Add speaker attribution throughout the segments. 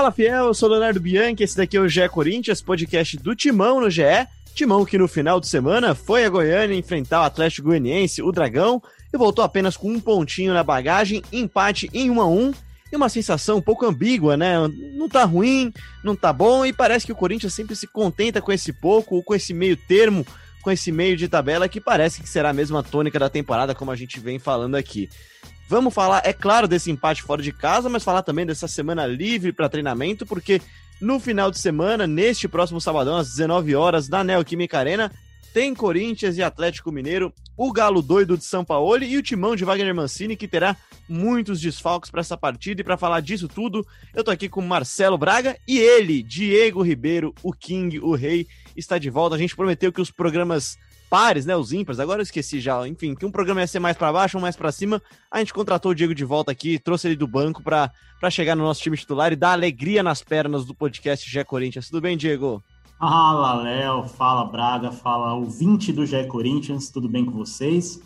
Speaker 1: Fala fiel, eu sou Leonardo Bianchi, esse daqui é o GE Corinthians, podcast do Timão no GE. Timão que no final de semana foi a Goiânia enfrentar o Atlético Goianiense, o Dragão, e voltou apenas com um pontinho na bagagem, empate em 1 a 1 e uma sensação um pouco ambígua, né? Não tá ruim, não tá bom, e parece que o Corinthians sempre se contenta com esse pouco, ou com esse meio termo, com esse meio de tabela que parece que será a mesma tônica da temporada, como a gente vem falando aqui. Vamos falar, é claro, desse empate fora de casa, mas falar também dessa semana livre para treinamento, porque no final de semana, neste próximo sabadão, às 19 horas, na Neoquímica Arena, tem Corinthians e Atlético Mineiro, o Galo doido de São Paulo e o timão de Wagner Mancini, que terá muitos desfalques para essa partida. E para falar disso tudo, eu tô aqui com Marcelo Braga e ele, Diego Ribeiro, o King, o Rei, está de volta. A gente prometeu que os programas pares, né, os ímpares, agora eu esqueci já, enfim, que um programa ia ser mais para baixo, um mais para cima. A gente contratou o Diego de volta aqui, trouxe ele do banco para chegar no nosso time titular e dar alegria nas pernas do podcast Gé Corinthians. Tudo bem, Diego?
Speaker 2: Fala, Léo, fala, Braga, fala ouvinte do Gé Corinthians, tudo bem com vocês?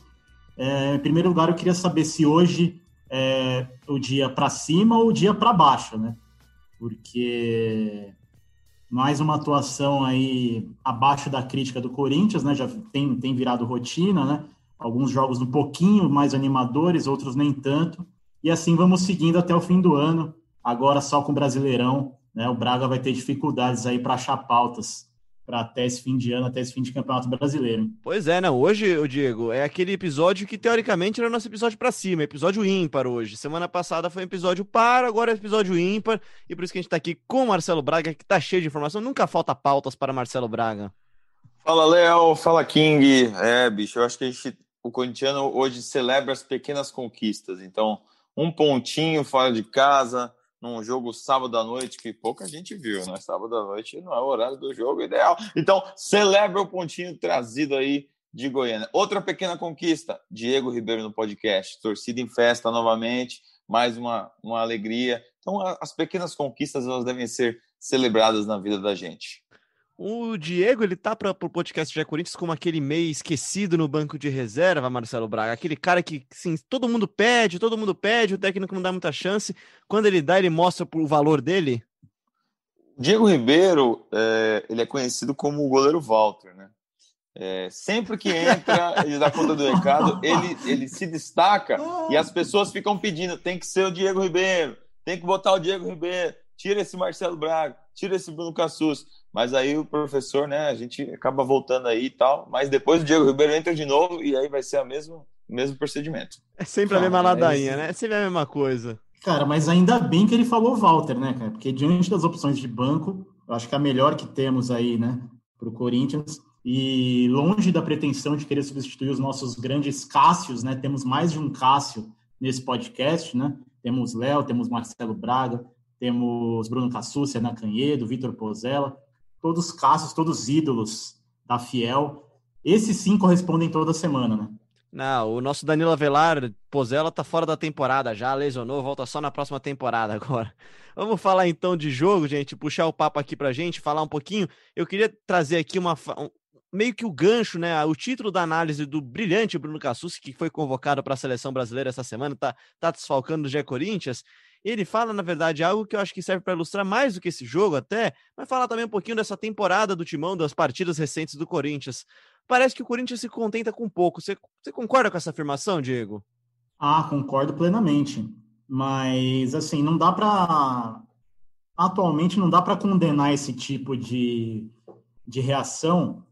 Speaker 2: É, em primeiro lugar, eu queria saber se hoje é o dia para cima ou o dia para baixo, né? Porque mais uma atuação aí abaixo da crítica do Corinthians, né? Já tem, tem virado rotina, né? Alguns jogos um pouquinho mais animadores, outros nem tanto. E assim vamos seguindo até o fim do ano. Agora só com o Brasileirão, né? O Braga vai ter dificuldades aí para achar pautas para até esse fim de ano, até esse fim de campeonato brasileiro.
Speaker 1: Pois é, não. Hoje, o Diego, é aquele episódio que teoricamente era o nosso episódio para cima, episódio ímpar hoje. Semana passada foi um episódio par, agora é episódio ímpar, e por isso que a gente tá aqui com o Marcelo Braga, que tá cheio de informação. Nunca falta pautas para Marcelo Braga.
Speaker 3: Fala, Léo. Fala, King. É, bicho, eu acho que a gente, o corintiano hoje celebra as pequenas conquistas. Então, um pontinho fora de casa, num jogo sábado à noite que pouca gente viu, né? Sábado à noite não é o horário do jogo ideal. Então, celebra o pontinho trazido aí de Goiânia. Outra pequena conquista, Diego Ribeiro no podcast. Torcida em festa novamente, mais uma, uma alegria. Então, as pequenas conquistas elas devem ser celebradas na vida da gente.
Speaker 1: O Diego, ele tá para o podcast de Corinthians como aquele meio esquecido no banco de reserva, Marcelo Braga. Aquele cara que, sim, todo mundo pede, todo mundo pede, o técnico não dá muita chance. Quando ele dá, ele mostra o valor dele.
Speaker 3: Diego Ribeiro, é, ele é conhecido como o goleiro Walter, né? É, sempre que entra, ele dá conta do recado, ele, ele se destaca e as pessoas ficam pedindo: tem que ser o Diego Ribeiro, tem que botar o Diego Ribeiro, tira esse Marcelo Braga, tira esse Bruno Cassus. Mas aí o professor, né, a gente acaba voltando aí e tal. Mas depois o Diego Ribeiro entra de novo e aí vai ser a mesmo, o mesmo procedimento.
Speaker 1: É sempre a mesma ladainha, né? É sempre a mesma coisa.
Speaker 2: Cara, mas ainda bem que ele falou Walter, né, cara? Porque diante das opções de banco, eu acho que a melhor que temos aí, né, para o Corinthians. E longe da pretensão de querer substituir os nossos grandes Cássios, né? Temos mais de um Cássio nesse podcast, né? Temos Léo, temos Marcelo Braga, temos Bruno Cassucci, Ana Canhedo, Vitor Pozella todos casos, todos ídolos da Fiel. Esses sim correspondem toda semana, né?
Speaker 1: Não, o nosso Danilo Avelar, Pozella tá fora da temporada já, lesionou, volta só na próxima temporada agora. Vamos falar então de jogo, gente, puxar o papo aqui pra gente, falar um pouquinho. Eu queria trazer aqui uma meio que o gancho, né, o título da análise do brilhante Bruno Cassus, que foi convocado para a seleção brasileira essa semana, tá, tá desfalcando o Gé Corinthians ele fala, na verdade, algo que eu acho que serve para ilustrar mais do que esse jogo até, mas falar também um pouquinho dessa temporada do Timão, das partidas recentes do Corinthians. Parece que o Corinthians se contenta com pouco. Você, você concorda com essa afirmação, Diego?
Speaker 2: Ah, concordo plenamente. Mas, assim, não dá para. Atualmente, não dá para condenar esse tipo de, de reação,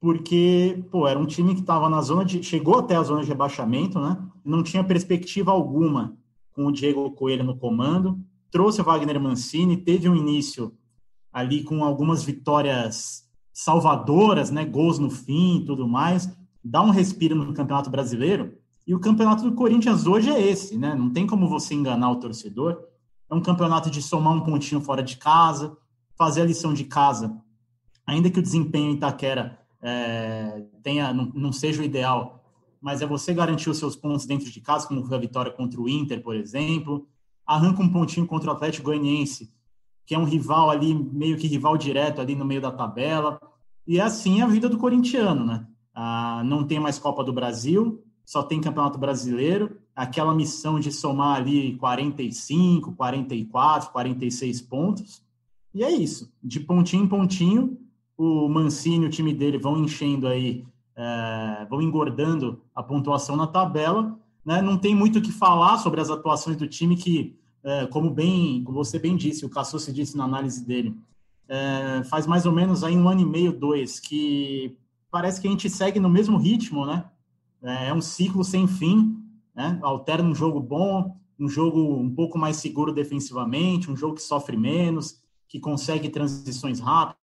Speaker 2: porque, pô, era um time que estava na zona de. chegou até a zona de rebaixamento, né? Não tinha perspectiva alguma com o Diego Coelho no comando, trouxe o Wagner Mancini, teve um início ali com algumas vitórias salvadoras, né, gols no fim e tudo mais, dá um respiro no Campeonato Brasileiro. E o Campeonato do Corinthians hoje é esse, né? Não tem como você enganar o torcedor. É um campeonato de somar um pontinho fora de casa, fazer a lição de casa, ainda que o desempenho em Itaquera é, tenha, não, não seja o ideal, mas é você garantir os seus pontos dentro de casa, como foi a vitória contra o Inter, por exemplo. Arranca um pontinho contra o Atlético Goianiense, que é um rival ali, meio que rival direto ali no meio da tabela. E é assim a vida do corintiano, né? Ah, não tem mais Copa do Brasil, só tem Campeonato Brasileiro. aquela missão de somar ali 45, 44, 46 pontos. E é isso. De pontinho em pontinho, o Mancini e o time dele vão enchendo aí, é, vão engordando a pontuação na tabela. Né? Não tem muito o que falar sobre as atuações do time que, é, como bem, como você bem disse, o Cassucci disse na análise dele, é, faz mais ou menos aí um ano e meio, dois, que parece que a gente segue no mesmo ritmo, né? É, é um ciclo sem fim, né? Alterna um jogo bom, um jogo um pouco mais seguro defensivamente, um jogo que sofre menos, que consegue transições rápidas,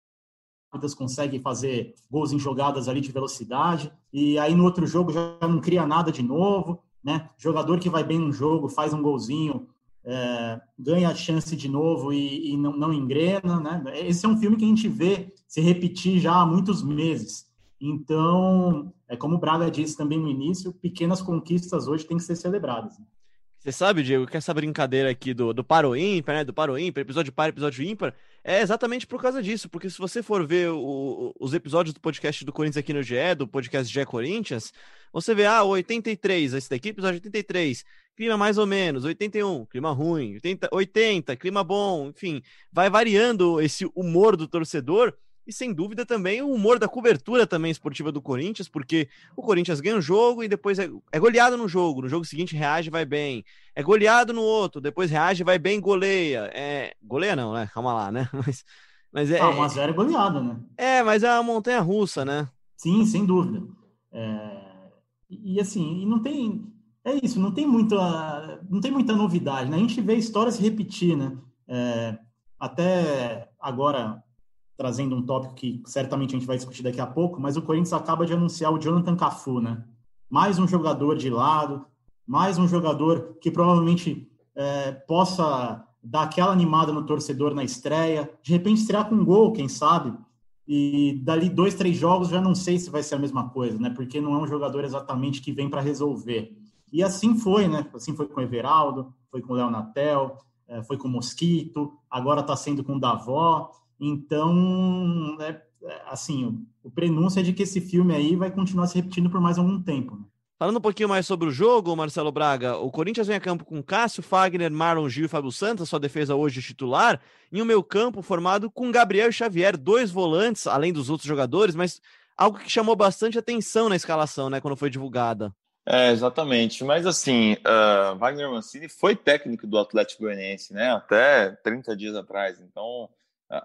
Speaker 2: consegue fazer gols em jogadas ali de velocidade, e aí no outro jogo já não cria nada de novo, né? Jogador que vai bem no jogo, faz um golzinho, é, ganha a chance de novo e, e não, não, engrena, né? Esse é um filme que a gente vê se repetir já há muitos meses. Então, é como o Braga disse também no início, pequenas conquistas hoje têm que ser celebradas. Né?
Speaker 1: Você sabe, Diego, que essa brincadeira aqui do, do paro ímpar, né? Do paro ímpar, episódio par, episódio ímpar, é exatamente por causa disso. Porque se você for ver o, os episódios do podcast do Corinthians aqui no GE, do podcast GE Corinthians, você vê, ah, 83, esse daqui, episódio 83, clima mais ou menos, 81, clima ruim, 80, 80 clima bom, enfim, vai variando esse humor do torcedor e sem dúvida também o humor da cobertura também esportiva do Corinthians, porque o Corinthians ganha um jogo e depois é, é goleado no jogo, no jogo seguinte reage vai bem, é goleado no outro, depois reage vai bem goleia, é goleia não, né? Calma lá, né? Mas,
Speaker 2: mas é. Ah, 1x0 é goleada, né?
Speaker 1: É, mas é a montanha russa, né?
Speaker 2: Sim, sem dúvida. É... E assim, e não tem. É isso, não tem muita, não tem muita novidade, né? A gente vê histórias se repetir, né? É... Até agora, trazendo um tópico que certamente a gente vai discutir daqui a pouco, mas o Corinthians acaba de anunciar o Jonathan Cafu, né? Mais um jogador de lado, mais um jogador que provavelmente é, possa dar aquela animada no torcedor na estreia, de repente estrear com um gol, quem sabe, e dali dois, três jogos já não sei se vai ser a mesma coisa, né? Porque não é um jogador exatamente que vem para resolver. E assim foi, né? Assim foi com o Everaldo, foi com o Léo Natel, é, foi com o Mosquito, agora está sendo com o Davó. Então, é, é, assim, o prenúncio é de que esse filme aí vai continuar se repetindo por mais algum tempo. Né?
Speaker 1: Falando um pouquinho mais sobre o jogo, Marcelo Braga, o Corinthians vem a campo com Cássio, Fagner, Marlon Gil e Fábio Santos, sua defesa hoje titular, em um meio campo formado com Gabriel e Xavier, dois volantes, além dos outros jogadores, mas algo que chamou bastante atenção na escalação, né, quando foi divulgada.
Speaker 3: É, exatamente. Mas assim, uh, Wagner Mancini foi técnico do Atlético Goianiense, né? Até 30 dias atrás. Então,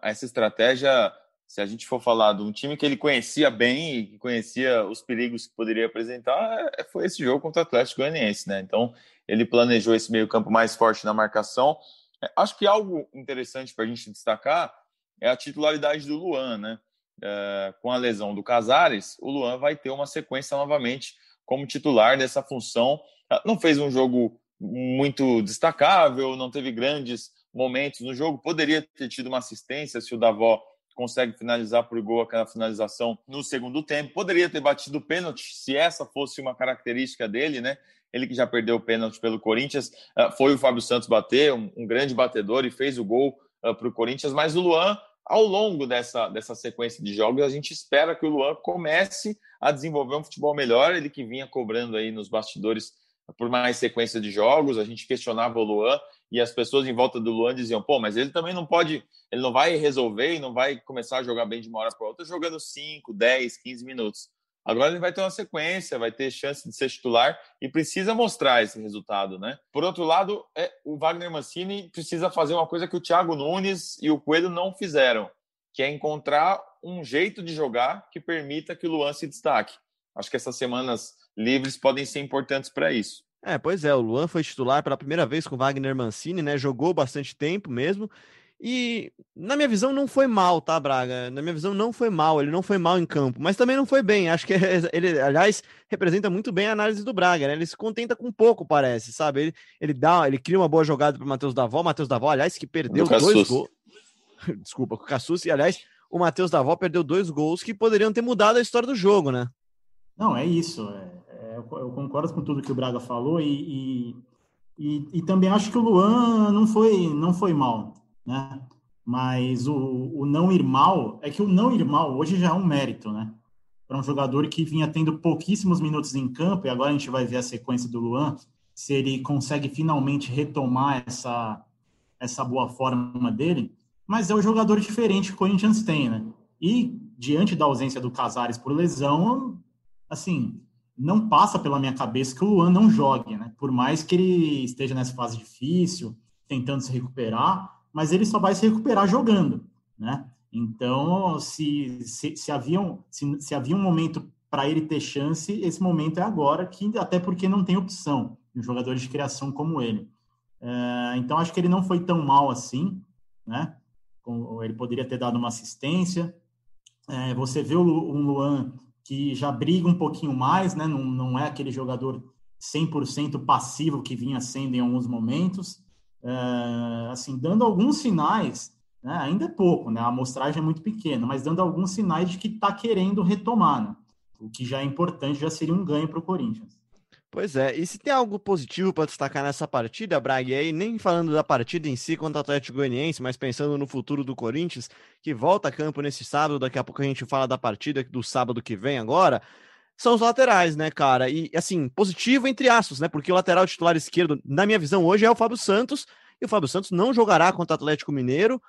Speaker 3: essa estratégia, se a gente for falar de um time que ele conhecia bem e que conhecia os perigos que poderia apresentar, é, foi esse jogo contra o Atlético Goianiense, né? Então, ele planejou esse meio-campo mais forte na marcação. É, acho que algo interessante para a gente destacar é a titularidade do Luan, né? É, com a lesão do Casares, o Luan vai ter uma sequência novamente como titular dessa função. Não fez um jogo muito destacável, não teve grandes momentos no jogo. Poderia ter tido uma assistência se o Davó consegue finalizar por gol aquela finalização no segundo tempo. Poderia ter batido o pênalti se essa fosse uma característica dele, né? Ele que já perdeu o pênalti pelo Corinthians, ah, foi o Fábio Santos bater, um, grande batedor e fez o gol uh, para o Corinthians. Mas o Luan, ao longo dessa, dessa sequência de jogos, a gente espera que o Luan comece a desenvolver um futebol melhor. Ele que vinha cobrando aí nos bastidores por mais sequência de jogos, a gente questionava o Luan e as pessoas em volta do Luan diziam, pô, mas ele também não pode, ele não vai resolver e não vai começar a jogar bem de uma hora para outra jogando 5, 10, 15 minutos. Agora ele vai ter uma sequência, vai ter chance de ser titular e precisa mostrar esse resultado, né? Por outro lado, é, o Wagner Mancini precisa fazer uma coisa que o Thiago Nunes e o Coelho não fizeram, que é encontrar um jeito de jogar que permita que o Luan se destaque. Acho que essas semanas livres podem ser importantes para isso.
Speaker 1: É, pois é, o Luan foi titular pela primeira vez com Wagner Mancini, né? Jogou bastante tempo mesmo. E na minha visão não foi mal, tá, Braga? Na minha visão não foi mal, ele não foi mal em campo, mas também não foi bem. Acho que ele, aliás, representa muito bem a análise do Braga, né? Ele se contenta com pouco, parece, sabe? Ele, ele dá, ele cria uma boa jogada para Matheus Davó, Matheus Davó, aliás, que perdeu dois gols. Desculpa, com o Cassus, e aliás, o Matheus Davó perdeu dois gols que poderiam ter mudado a história do jogo, né?
Speaker 2: Não, é isso. É eu concordo com tudo que o Braga falou e, e, e, e, também acho que o Luan não foi, não foi mal, né? Mas o, o não ir mal é que o não ir mal hoje já é um mérito, né? Para um jogador que vinha tendo pouquíssimos minutos em campo e agora a gente vai ver a sequência do Luan se ele consegue finalmente retomar essa, essa boa forma dele, mas é o jogador diferente que o Corinthians tem, né? E diante da ausência do Casares por lesão, assim, não passa pela minha cabeça que o Luan não jogue, né? Por mais que ele esteja nessa fase difícil, tentando se recuperar, mas ele só vai se recuperar jogando, né? Então, se, se, se havia, um, se, se havia um momento para ele ter chance, esse momento é agora, que até porque não tem opção um jogador de criação como ele. É, então, acho que ele não foi tão mal assim, né? Ele poderia ter dado uma assistência. É, você vê um Luan que já briga um pouquinho mais, né? Não, não é aquele jogador 100% passivo que vinha sendo em alguns momentos. É, assim, dando alguns sinais, né? ainda é pouco, né? A amostragem é muito pequena, mas dando alguns sinais de que está querendo retomar, né? O que já é importante, já seria um ganho para o Corinthians.
Speaker 1: Pois é, e se tem algo positivo para destacar nessa partida, Braga, e aí nem falando da partida em si contra o Atlético Goianiense, mas pensando no futuro do Corinthians, que volta a campo nesse sábado, daqui a pouco a gente fala da partida do sábado que vem agora, são os laterais, né, cara? E assim, positivo entre aspas, né? Porque o lateral titular esquerdo, na minha visão, hoje é o Fábio Santos, e o Fábio Santos não jogará contra o Atlético Mineiro.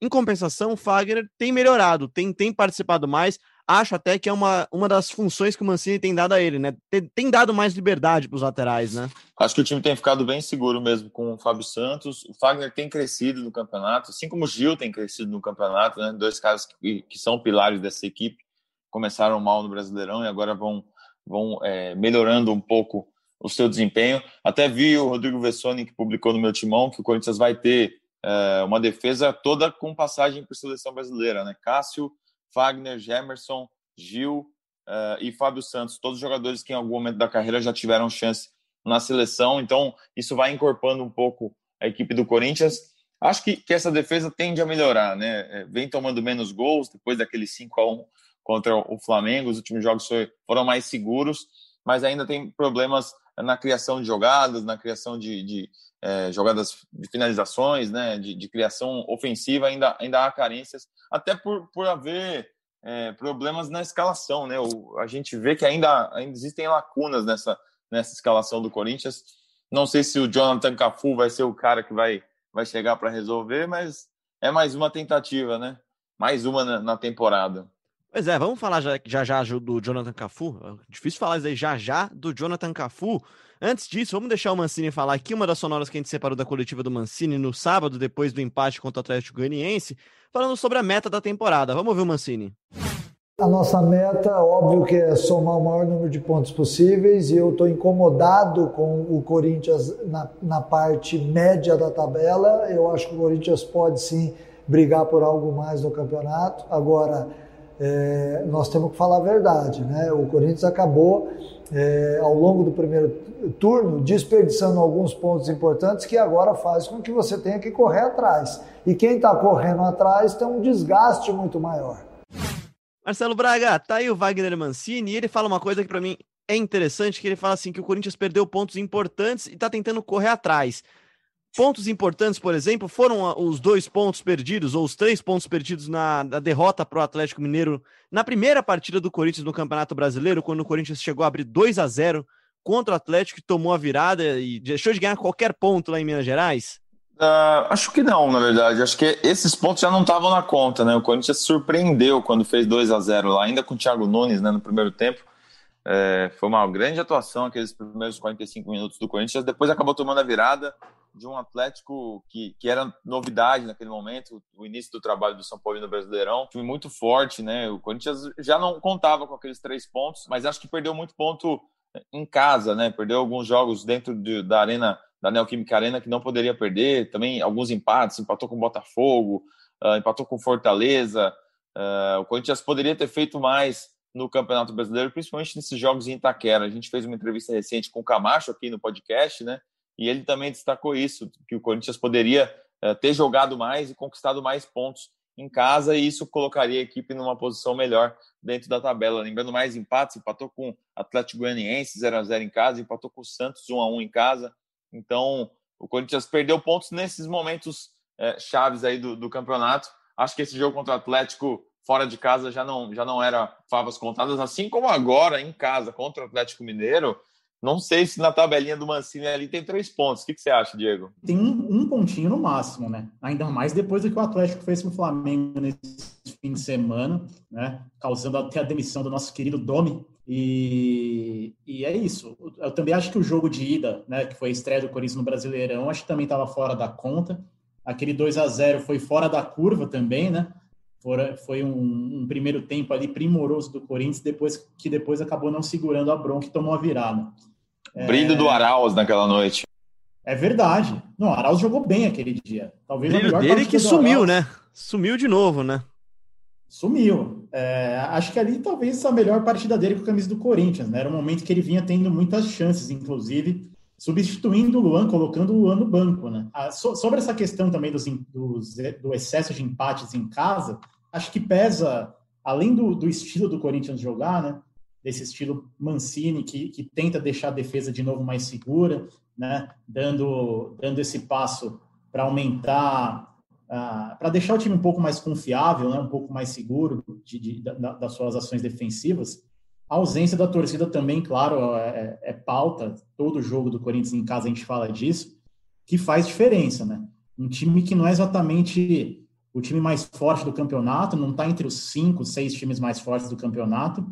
Speaker 1: Em compensação, o Fagner tem melhorado, tem, tem participado mais acho até que é uma, uma das funções que o Mancini tem dado a ele, né? Tem, tem dado mais liberdade para os laterais, né?
Speaker 3: Acho que o time tem ficado bem seguro mesmo com o Fábio Santos. O Fagner tem crescido no campeonato, assim como o Gil tem crescido no campeonato, né? Dois caras que, que são pilares dessa equipe. Começaram mal no Brasileirão e agora vão, vão é, melhorando um pouco o seu desempenho. Até vi o Rodrigo Vessoni, que publicou no meu timão, que o Corinthians vai ter é, uma defesa toda com passagem por seleção brasileira, né? Cássio, Fagner, Gemerson, Gil uh, e Fábio Santos, todos jogadores que em algum momento da carreira já tiveram chance na seleção, então isso vai incorporando um pouco a equipe do Corinthians. Acho que, que essa defesa tende a melhorar, né? É, vem tomando menos gols depois daquele 5 a 1 contra o Flamengo, os últimos jogos foram mais seguros, mas ainda tem problemas na criação de jogadas, na criação de, de é, jogadas de finalizações, né, de, de, criação ofensiva, ainda, ainda há carências, até por, por haver é, problemas na escalação. Né? O, a gente vê que ainda, ainda existem lacunas nessa, nessa escalação do Corinthians. Não sei se o Jonathan Cafu vai ser o cara que vai, vai chegar para resolver, mas é mais uma tentativa, né? Mais uma na, na temporada.
Speaker 1: Pois é, vamos falar já já, já do Jonathan Cafu. É difícil falar isso aí já já do Jonathan Cafu. Antes disso, vamos deixar o Mancini falar aqui uma das sonoras que a gente separou da coletiva do Mancini no sábado, depois do empate contra o Atlético Goianiense, falando sobre a meta da temporada. Vamos ouvir o Mancini.
Speaker 4: A nossa meta, óbvio que é somar o maior número de pontos possíveis e eu estou incomodado com o Corinthians na, na parte média da tabela. Eu acho que o Corinthians pode sim brigar por algo mais no campeonato. Agora, é, nós temos que falar a verdade, né? O Corinthians acabou é, ao longo do primeiro turno desperdiçando alguns pontos importantes que agora faz com que você tenha que correr atrás. E quem está correndo atrás tem um desgaste muito maior.
Speaker 1: Marcelo Braga, tá aí o Wagner Mancini e ele fala uma coisa que para mim é interessante, que ele fala assim que o Corinthians perdeu pontos importantes e está tentando correr atrás. Pontos importantes, por exemplo, foram os dois pontos perdidos, ou os três pontos perdidos na, na derrota para o Atlético Mineiro na primeira partida do Corinthians no Campeonato Brasileiro, quando o Corinthians chegou a abrir 2 a 0 contra o Atlético, que tomou a virada e deixou de ganhar qualquer ponto lá em Minas Gerais?
Speaker 3: Uh, acho que não, na verdade. Acho que esses pontos já não estavam na conta, né? O Corinthians surpreendeu quando fez 2 a 0 lá, ainda com o Thiago Nunes né, no primeiro tempo. É, foi uma grande atuação aqueles primeiros 45 minutos do Corinthians. Depois acabou tomando a virada de um Atlético que, que era novidade naquele momento, o início do trabalho do São Paulo no Brasileirão. Time muito forte, né? O Corinthians já não contava com aqueles três pontos, mas acho que perdeu muito ponto em casa, né? Perdeu alguns jogos dentro de, da arena, da Neoquímica Arena, que não poderia perder. Também alguns empates, empatou com o Botafogo, uh, empatou com Fortaleza. Uh, o Corinthians poderia ter feito mais no Campeonato Brasileiro, principalmente nesses jogos em Itaquera. A gente fez uma entrevista recente com o Camacho aqui no podcast, né? E ele também destacou isso, que o Corinthians poderia uh, ter jogado mais e conquistado mais pontos em casa e isso colocaria a equipe numa posição melhor dentro da tabela. Lembrando mais empates, empatou com Atlético Goianiense 0 a 0 em casa, empatou com o Santos 1 a 1 em casa. Então, o Corinthians perdeu pontos nesses momentos é, chaves aí do, do, campeonato. Acho que esse jogo contra o Atlético fora de casa já não já não era favas contadas, assim como agora em casa contra o Atlético Mineiro Não sei se na tabelinha do Mancini ali tem três pontos. O que, que você acha, Diego?
Speaker 2: Tem um, um, pontinho no máximo, né? Ainda mais depois do que o Atlético fez com o Flamengo nesse fim de semana, né? Causando até a demissão do nosso querido Domi. E, e é isso. Eu também acho que o jogo de ida, né, que foi a estreia do Corinthians no Brasileirão, acho que também estava fora da conta. Aquele 2 a 0 foi fora da curva também, né? foi um, um, primeiro tempo ali primoroso do Corinthians, depois que depois acabou não segurando a bronca e tomou a virada.
Speaker 3: Brilho é... do Arauz naquela noite.
Speaker 2: É verdade. Não, o Arauz jogou bem aquele dia.
Speaker 1: Talvez Brilho a melhor dele que sumiu, Arauz. né? Sumiu de novo, né?
Speaker 2: Sumiu. É, acho que ali talvez a melhor partida dele com a camisa do Corinthians, né? Era um momento que ele vinha tendo muitas chances, inclusive substituindo o Luan, colocando o Luan no banco, né? Ah, so, sobre essa questão também dos, dos, do excesso de empates em casa, acho que pesa, além do, do estilo do Corinthians jogar, né? Desse estilo Mancini, que, que tenta deixar a defesa de novo mais segura, né? Dando, dando esse passo para aumentar, uh, para deixar o time um pouco mais confiável, né? Um pouco mais seguro de, de, da, das suas ações defensivas. A ausência da torcida também, claro, é, é, pauta. Todo jogo do Corinthians em casa a gente fala disso, que faz diferença, né? Um time que não é exatamente o time mais forte do campeonato, não está entre os cinco, seis times mais fortes do campeonato,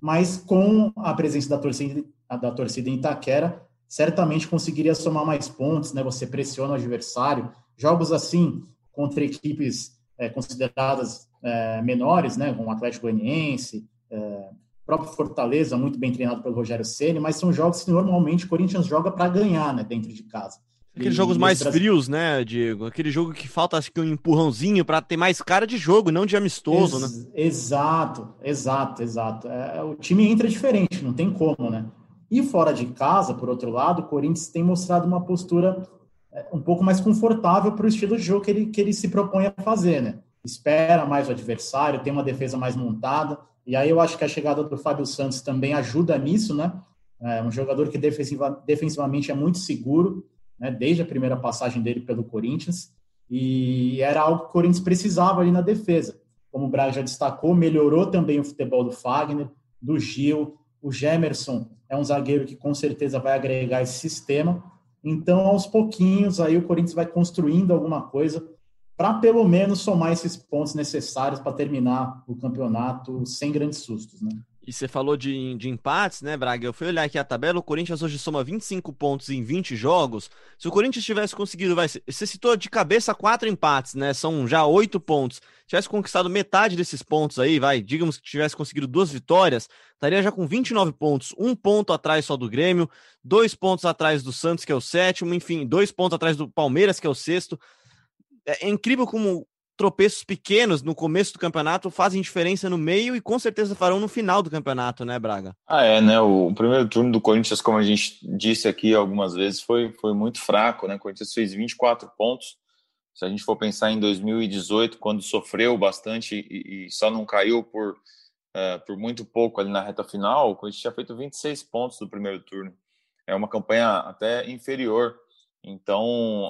Speaker 2: mas com a presença da torcida, da torcida em Itaquera, certamente conseguiria somar mais pontos, né? Você pressiona o adversário. Jogos assim contra equipes é, consideradas é, menores, né? Como o Atlético Goianiense, é, próprio Fortaleza, muito bem treinado pelo Rogério Ceni, mas são jogos que normalmente o Corinthians joga para ganhar, né, dentro de casa.
Speaker 1: Aqueles jogos mais frios, né, Diego? Aquele jogo que falta acho que um empurrãozinho para ter mais cara de jogo, não de amistoso, Ex
Speaker 2: né? Exato, exato, exato. É, o time entra diferente, não tem como, né? E fora de casa, por outro lado, o Corinthians tem mostrado uma postura é, um pouco mais confortável para o estilo de jogo que ele, que ele se propõe a fazer, né? Espera mais o adversário, tem uma defesa mais montada. E aí eu acho que a chegada do Fábio Santos também ajuda nisso, né? É um jogador que defensiva, defensivamente é muito seguro, né? Desde a primeira passagem dele pelo Corinthians. E era algo que o Corinthians precisava ali na defesa. Como o Braga já destacou, melhorou também o futebol do Fagner, do Gil. O Gemerson é um zagueiro que com certeza vai agregar esse sistema. Então, aos pouquinhos, aí o Corinthians vai construindo alguma coisa para pelo menos somar esses pontos necessários para terminar o campeonato sem grandes sustos, né?
Speaker 1: E você falou de, de empates, né, Braga? Eu fui olhar aqui a tabela, o Corinthians hoje soma 25 pontos em 20 jogos. Se o Corinthians tivesse conseguido, vai, você citou de cabeça quatro empates, né? São já oito pontos. Tivesse conquistado metade desses pontos aí, vai, digamos que tivesse conseguido duas vitórias, estaria já com 29 pontos, um ponto atrás só do Grêmio, dois pontos atrás do Santos, que é o sétimo, enfim, dois pontos atrás do Palmeiras, que é o sexto é, é incrível como tropeços pequenos no começo do campeonato fazem diferença no meio e com certeza farão no final do campeonato, né, Braga?
Speaker 3: Ah, é, né? O primeiro turno do Corinthians, como a gente disse aqui algumas vezes, foi, foi muito fraco, né? O Corinthians fez 24 pontos. Se a gente for pensar em 2018, quando sofreu bastante e, e só não caiu por, uh, por muito pouco ali na reta final, o Corinthians tinha feito 26 pontos do primeiro turno. É uma campanha até inferior então,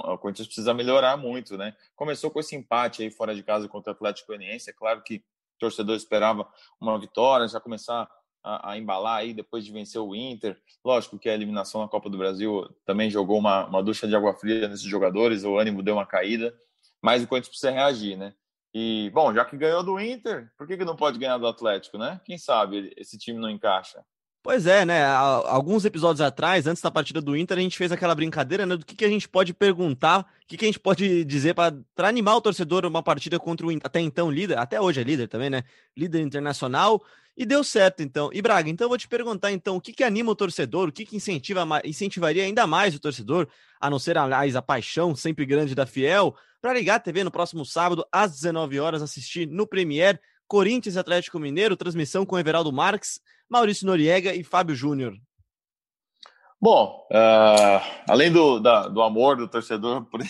Speaker 3: o Corinthians precisa melhorar muito, né? Começou com esse empate aí fora de casa contra o Atlético Goianiense. É claro que o torcedor esperava uma vitória, já começar a, a, embalar aí depois de vencer o Inter. Lógico que a eliminação na Copa do Brasil também jogou uma, uma ducha de água fria nesses jogadores, o ânimo deu uma caída, mas o Corinthians precisa reagir, né? E, bom, já que ganhou do Inter, por que, que não pode ganhar do Atlético, né? Quem sabe esse time não encaixa?
Speaker 1: Pois é, né? Alguns episódios atrás, antes da partida do Inter, a gente fez aquela brincadeira, né? Do que, que a gente pode perguntar, o que, que a gente pode dizer para animar o torcedor uma partida contra o até então líder, até hoje é líder também, né? Líder internacional. E deu certo, então. E Braga, então eu vou te perguntar, então, o que, que anima o torcedor, o que, que incentiva, incentivaria ainda mais o torcedor, a não ser, aliás, a paixão sempre grande da Fiel, para ligar a TV no próximo sábado, às 19 horas, assistir no Premier Corinthians Atlético Mineiro, transmissão com Everaldo Marques, Maurício Noriega e Fábio Júnior.
Speaker 3: Bom, uh, além do, da, do amor do torcedor por,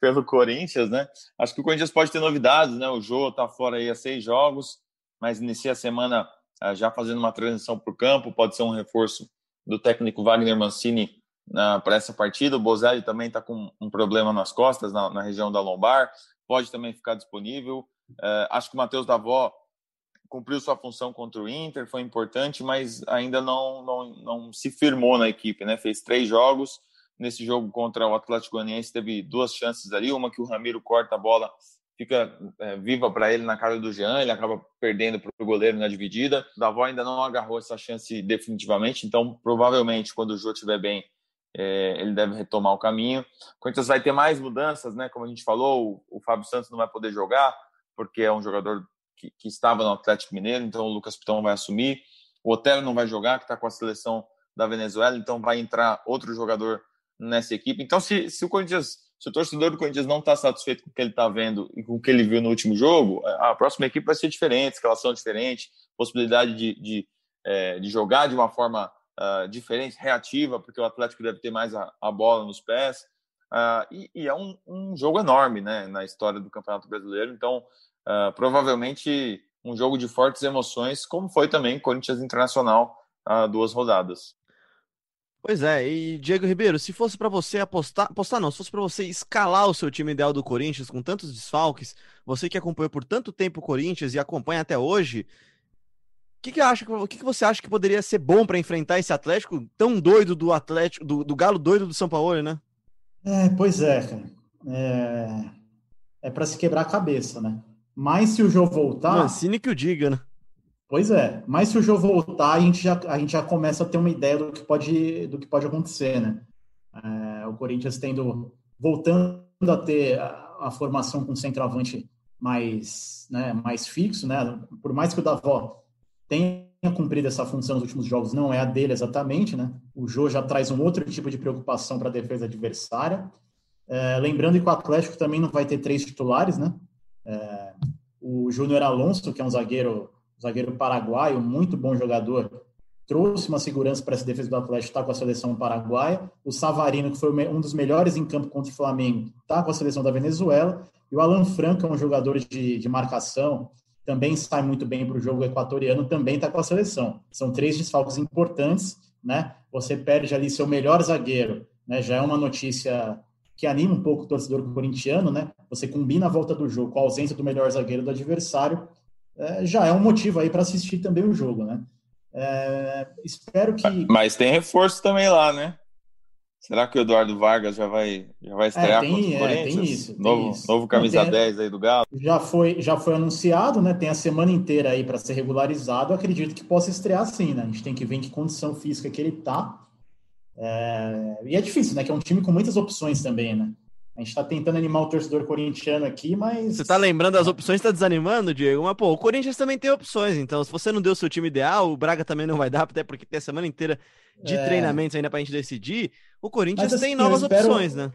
Speaker 3: pelo Corinthians, né? Acho que o Corinthians pode ter novidades, né? O Jô tá fora aí há seis jogos, mas inicia a semana uh, já fazendo uma transição para o campo, pode ser um reforço do técnico Wagner Mancini uh, para essa partida. O Bozelli também está com um problema nas costas, na, na região da lombar, pode também ficar disponível. Uh, acho que o Matheus Davó cumpriu sua função contra o Inter, foi importante, mas ainda não, não, não se firmou na equipe, né? Fez três jogos. Nesse jogo contra o Atlético Goianiense teve duas chances ali, uma que o Ramiro corta a bola, fica é, viva para ele na cara do Jean, ele acaba perdendo para o goleiro na dividida. O Davó ainda não agarrou essa chance definitivamente, então provavelmente quando o Jô estiver bem, é, ele deve retomar o caminho. Corinthians vai ter mais mudanças, né? Como a gente falou, o, o Fábio Santos não vai poder jogar, porque é um jogador que, que, estava no Atlético Mineiro, então o Lucas Pitão vai assumir. O Otero não vai jogar, que está com a seleção da Venezuela, então vai entrar outro jogador nessa equipe. Então, se, se o Corinthians, se o torcedor do Corinthians não está satisfeito com o que ele está vendo e com o que ele viu no último jogo, a próxima equipe vai ser diferente, escalação diferente, possibilidade de, de, é, de jogar de uma forma uh, diferente, reativa, porque o Atlético deve ter mais a, a bola nos pés. Uh, e, e, é um, um, jogo enorme né, na história do Campeonato Brasileiro. Então, uh, provavelmente um jogo de fortes emoções, como foi também Corinthians Internacional há duas rodadas.
Speaker 1: Pois é, e Diego Ribeiro, se fosse para você apostar, apostar não, se fosse para você escalar o seu time ideal do Corinthians com tantos desfalques, você que acompanhou por tanto tempo o Corinthians e acompanha até hoje, o que, que, acha, que, que você acha que poderia ser bom para enfrentar esse Atlético tão doido do Atlético, do, do Galo doido do São Paulo, né?
Speaker 2: É, pois é, cara. É, é para se quebrar a cabeça, né? Mas se o jogo voltar.
Speaker 1: Mancini que o diga, né?
Speaker 2: Pois é, mas se o jogo voltar, a gente já, a gente já começa a ter uma ideia do que pode, do que pode acontecer, né? É, o Corinthians tendo, voltando a ter a, a, formação com centroavante mais, né, mais fixo, né? Por mais que o Davó tenha cumprido essa função nos últimos jogos, não é a dele exatamente, né? O Jô já traz um outro tipo de preocupação para a defesa adversária. É, lembrando que o Atlético também não vai ter três titulares, né? É, o Júnior Alonso, que é um zagueiro, zagueiro paraguaio, muito bom jogador, trouxe uma segurança para essa defesa do Atlético, está com a seleção paraguaia. O Savarino, que foi um dos melhores em campo contra o Flamengo, está com a seleção da Venezuela. E o Alan Franco, é um jogador de, de marcação, também sai muito bem para o jogo equatoriano, também está com a seleção. São três desfalques importantes, né? Você perde ali seu melhor zagueiro, né? Já é uma notícia que anima um pouco o torcedor corintiano, né? Você combina a volta do jogo com a ausência do melhor zagueiro do adversário, é, já é um motivo aí para assistir também o jogo, né? É, espero que.
Speaker 3: Mas tem reforço também lá, né? Será que o Eduardo Vargas já vai, já vai estrear é, tem? É, tem isso, tem novo, isso. novo camisa tem, 10 aí do Galo?
Speaker 2: Já foi, já foi anunciado, né? Tem a semana inteira aí para ser regularizado. acredito que possa estrear sim, né? A gente tem que ver em que condição física que ele tá. É... E é difícil, né? Que é um time com muitas opções também, né? A gente está tentando animar o torcedor corintiano aqui, mas.
Speaker 1: Você está lembrando as opções, está desanimando, Diego? Mas, pô, o Corinthians também tem opções. Então, se você não deu o seu time ideal, o Braga também não vai dar, até porque tem a semana inteira de é... treinamentos ainda para a gente decidir. O Corinthians mas, assim, tem novas espero... opções, né?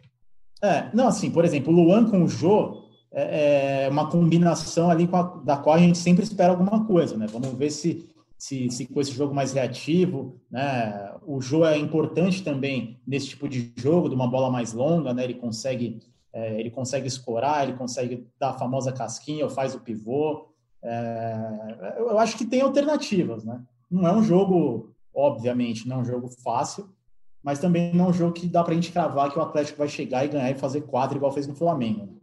Speaker 2: É, não, assim, por exemplo, o Luan com o Jô é, é uma combinação ali a, da qual a gente sempre espera alguma coisa, né? Vamos ver se se, se com esse jogo mais reativo, né? O Jô é importante também nesse tipo de jogo, de uma bola mais longa, né? Ele consegue é, ele consegue escorar, ele consegue dar a famosa casquinha, ou faz o pivô. É, eu acho que tem alternativas, né? Não é um jogo, obviamente, não é um jogo fácil, mas também não é um jogo que dá para a gente cravar que o Atlético vai chegar e ganhar e fazer quatro igual fez no Flamengo.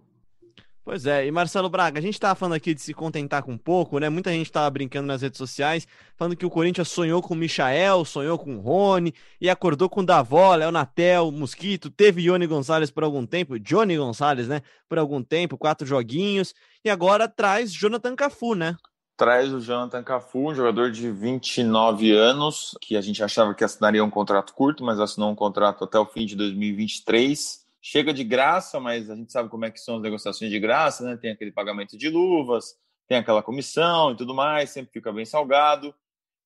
Speaker 1: Pois é, e Marcelo Braga, a gente estava falando aqui de se contentar com pouco, né? Muita gente estava brincando nas redes sociais, falando que o Corinthians sonhou com o Michael, sonhou com o Rony, e acordou com o Davó, Léo Natel, Mosquito, teve Johnny Gonçalves por algum tempo, Johnny Gonçalves, né? Por algum tempo, quatro joguinhos, e agora traz Jonathan Cafu, né?
Speaker 3: Traz o Jonathan Cafu, um jogador de 29 anos, que a gente achava que assinaria um contrato curto, mas assinou um contrato até o fim de 2023 chega de graça, mas a gente sabe como é que são as negociações de graça, né? Tem aquele pagamento de luvas, tem aquela comissão e tudo mais, sempre fica bem salgado.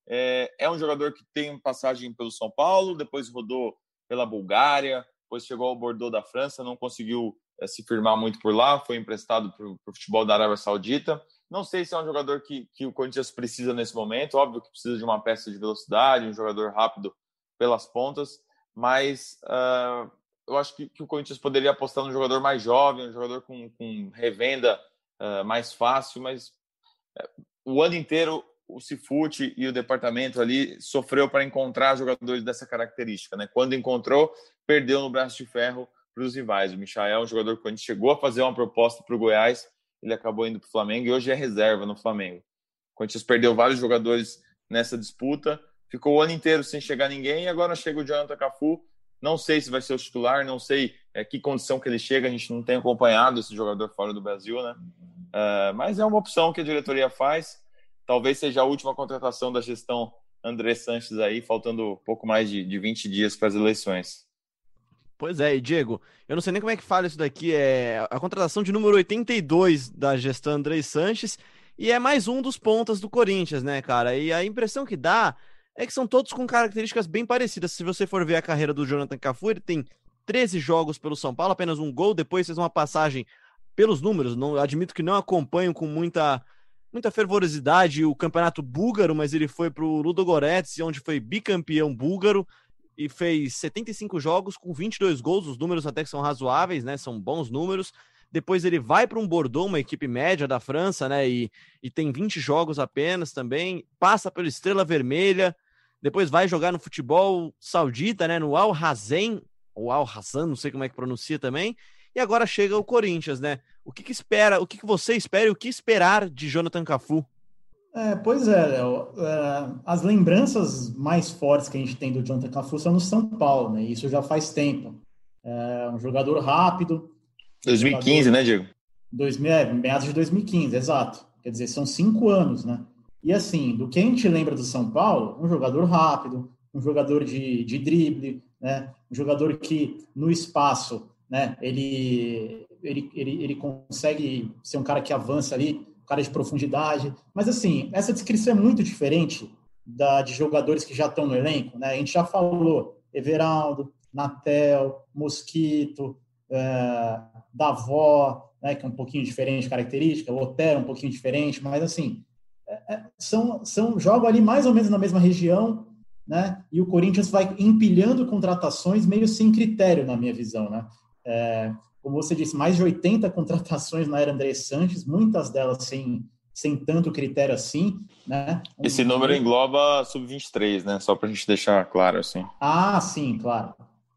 Speaker 3: É, é um jogador que tem passagem pelo São Paulo, depois rodou pela Bulgária, depois chegou ao Bordeaux da França, não conseguiu é, se firmar muito por lá, foi emprestado para o futebol da Arábia Saudita. Não sei se é um jogador que, que o Corinthians precisa nesse momento, óbvio que precisa de uma peça de velocidade, um jogador rápido pelas pontas, mas uh, eu acho que, que, o Corinthians poderia apostar num jogador mais jovem, um jogador com, com revenda uh, mais fácil, mas uh, o ano inteiro o Cifute e o departamento ali sofreu para encontrar jogadores dessa característica, né? Quando encontrou, perdeu no braço de ferro para os rivais. O Michael é um jogador que gente chegou a fazer uma proposta para o Goiás, ele acabou indo para o Flamengo e hoje é reserva no Flamengo. O Corinthians perdeu vários jogadores nessa disputa, ficou o ano inteiro sem chegar ninguém e agora chega o Jonathan Cafu. Não sei se vai ser o titular, não sei é, que condição que ele chega, a gente não tem acompanhado esse jogador fora do Brasil, né? Uh, mas é uma opção que a diretoria faz. Talvez seja a última contratação da gestão André Sanches aí, faltando pouco mais de, de 20 dias para as eleições.
Speaker 1: Pois é, e Diego, eu não sei nem como é que fala isso daqui, é a contratação de número 82 da gestão André Sanches, e é mais um dos pontas do Corinthians, né, cara? E a impressão que dá é que são todos com características bem parecidas. Se você for ver a carreira do Jonathan Cafu, ele tem 13 jogos pelo São Paulo, apenas um gol, depois fez uma passagem pelos números, não admito que não acompanho com muita muita fervorosidade o campeonato búlgaro, mas ele foi para o Ludogorets, onde foi bicampeão búlgaro e fez 75 jogos com 22 gols, os números até que são razoáveis, né? São bons números. Depois ele vai para um Bordeaux, uma equipe média da França, né? E, e tem 20 jogos apenas também. Passa pela Estrela Vermelha. Depois vai jogar no futebol saudita, né? No Al Hazen, ou Al Hassan, não sei como é que pronuncia também. E agora chega o Corinthians, né? O que, que espera, o que, que você espera e o que esperar de Jonathan Cafu?
Speaker 2: É, pois é, Léo. É, as lembranças mais fortes que a gente tem do Jonathan Cafu são no São Paulo, né? Isso já faz tempo. É um jogador rápido.
Speaker 3: 2015, jogador... né, Diego?
Speaker 2: 2000, é, meados de 2015, exato. Quer dizer, são cinco anos, né? E assim, do que a gente lembra do São Paulo, um jogador rápido, um jogador de, de drible, né? Um jogador que no espaço, né? Ele, ele, ele, ele consegue ser um cara que avança ali cara de profundidade. Mas, assim, essa descrição é muito diferente da de jogadores que já estão no elenco, né? A gente já falou Everaldo, Natel, Mosquito, é, Davó, né, que é um pouquinho diferente de característica, Lotero um pouquinho diferente, mas, assim, é, é, são, são jogam ali mais ou menos na mesma região, né? E o Corinthians vai empilhando contratações meio sem critério, na minha visão, né? É, como você disse, mais de 80 contratações na era André Sanches, muitas delas sem, sem tanto critério assim, né?
Speaker 3: Esse número engloba sub-23, né? Só para a gente deixar claro assim.
Speaker 2: Ah, sim, claro.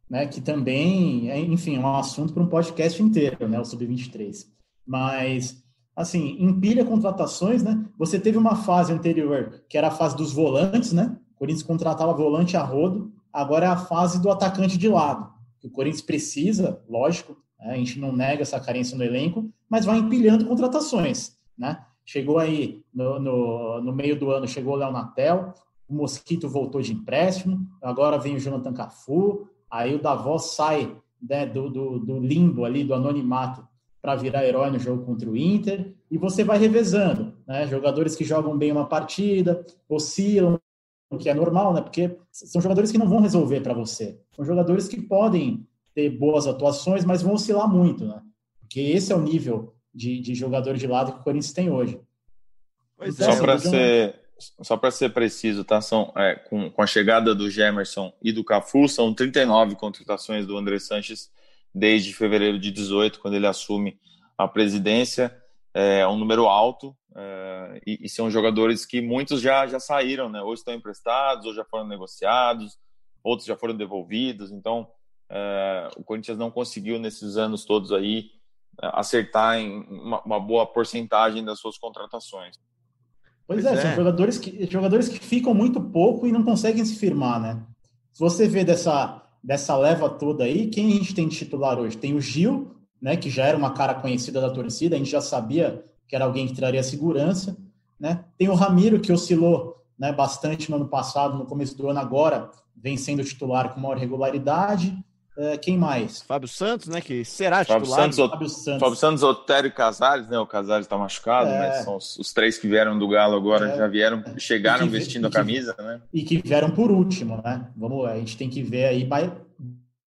Speaker 2: Né? Que também, é, enfim, é um assunto para um podcast inteiro, né? O sub-23. Mas, assim, empilha contratações, né? Você teve uma fase anterior, que era a fase dos volantes, né? O Corinthians contratava volante a rodo, agora é a fase do atacante de lado. O Corinthians precisa, lógico, né? A gente não nega essa carência no elenco, mas vai empilhando contratações. Né? Chegou aí no, no, no meio do ano, chegou o Léo Natel, o Mosquito voltou de empréstimo, agora vem o Jonathan Cafu, aí o Davos sai né, do, do, do limbo ali, do anonimato, para virar herói no jogo contra o Inter, e você vai revezando, né? Jogadores que jogam bem uma partida, oscilam, o que é normal, né? Porque são jogadores que não vão resolver para você. São jogadores que podem ter boas atuações, mas vão oscilar muito, né? Porque esse é o nível de, de jogador de lado que o Corinthians tem hoje.
Speaker 3: Pois então, é, só para ser só para ser preciso, tá? São, é, com, com a chegada do Gemerson e do Cafu, são 39 contratações do André Sanches desde fevereiro de 18, quando ele assume a presidência. É um número alto é, e, e, são jogadores que muitos já, já saíram, né? Ou estão emprestados, ou já foram negociados, outros já foram devolvidos. Então, é, o Corinthians não conseguiu nesses anos todos aí é, acertar em uma, uma boa porcentagem das suas contratações.
Speaker 2: Pois, pois é, é, são jogadores que, jogadores que ficam muito pouco e não conseguem se firmar, né? Se você vê dessa, dessa leva toda aí, quem a gente tem de titular hoje? Tem o Gil, né, que já era uma cara conhecida da torcida, a gente já sabia que era alguém que traria segurança, né? Tem o Ramiro, que oscilou né, bastante no ano passado, no começo do ano agora, vem sendo titular com maior regularidade. Uh, quem mais?
Speaker 1: Fábio Santos, né? Que será
Speaker 3: Fábio
Speaker 1: titular.
Speaker 3: Santos, Fábio Santos. Fábio Santos, Otério e Casares, né? O Casares está machucado, é. mas são os, os, três que vieram do Galo agora, é. já vieram, chegaram que, vestindo a camisa,
Speaker 2: que,
Speaker 3: né?
Speaker 2: E que vieram por último, né? Vamos, a gente tem que ver aí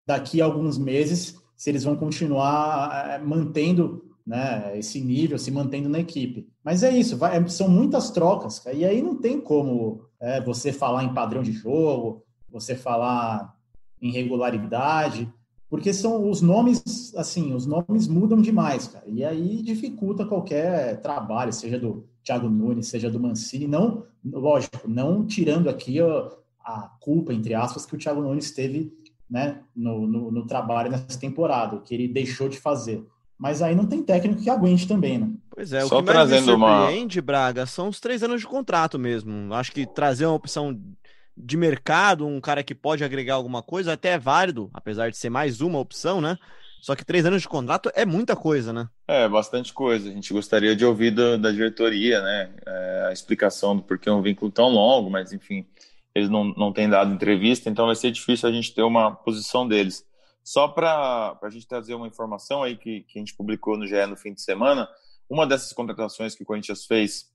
Speaker 2: daqui a alguns meses se eles vão continuar eh, mantendo né, esse nível, se mantendo na equipe. Mas é isso, vai, são muitas trocas, e aí não tem como é, você falar em padrão de jogo, você falar irregularidade, porque são os nomes, assim, os nomes mudam demais, cara. E aí dificulta qualquer trabalho, seja do Thiago Nunes, seja do Mancini, não, lógico, não tirando aqui a, a culpa, entre aspas, que o Thiago Nunes teve né, no, no, no, trabalho nessa temporada, que ele deixou de fazer. mas aí não tem técnico que aguente também, né?
Speaker 1: Pois é, o Só que mais me surpreende, uma... Braga, são os três anos de contrato mesmo. Acho que trazer uma opção de mercado, um cara que pode agregar alguma coisa, até é válido, apesar de ser mais uma opção, né? Só que três anos de contrato é muita coisa, né?
Speaker 3: É, bastante coisa. A gente gostaria de ouvir da, da diretoria, né? É, a explicação do porquê um vínculo tão longo, mas enfim, eles não, não têm dado entrevista, então vai ser difícil a gente ter uma posição deles. Só para a gente trazer uma informação aí que, que a gente publicou no GE no fim de semana, uma dessas contratações que o Corinthians fez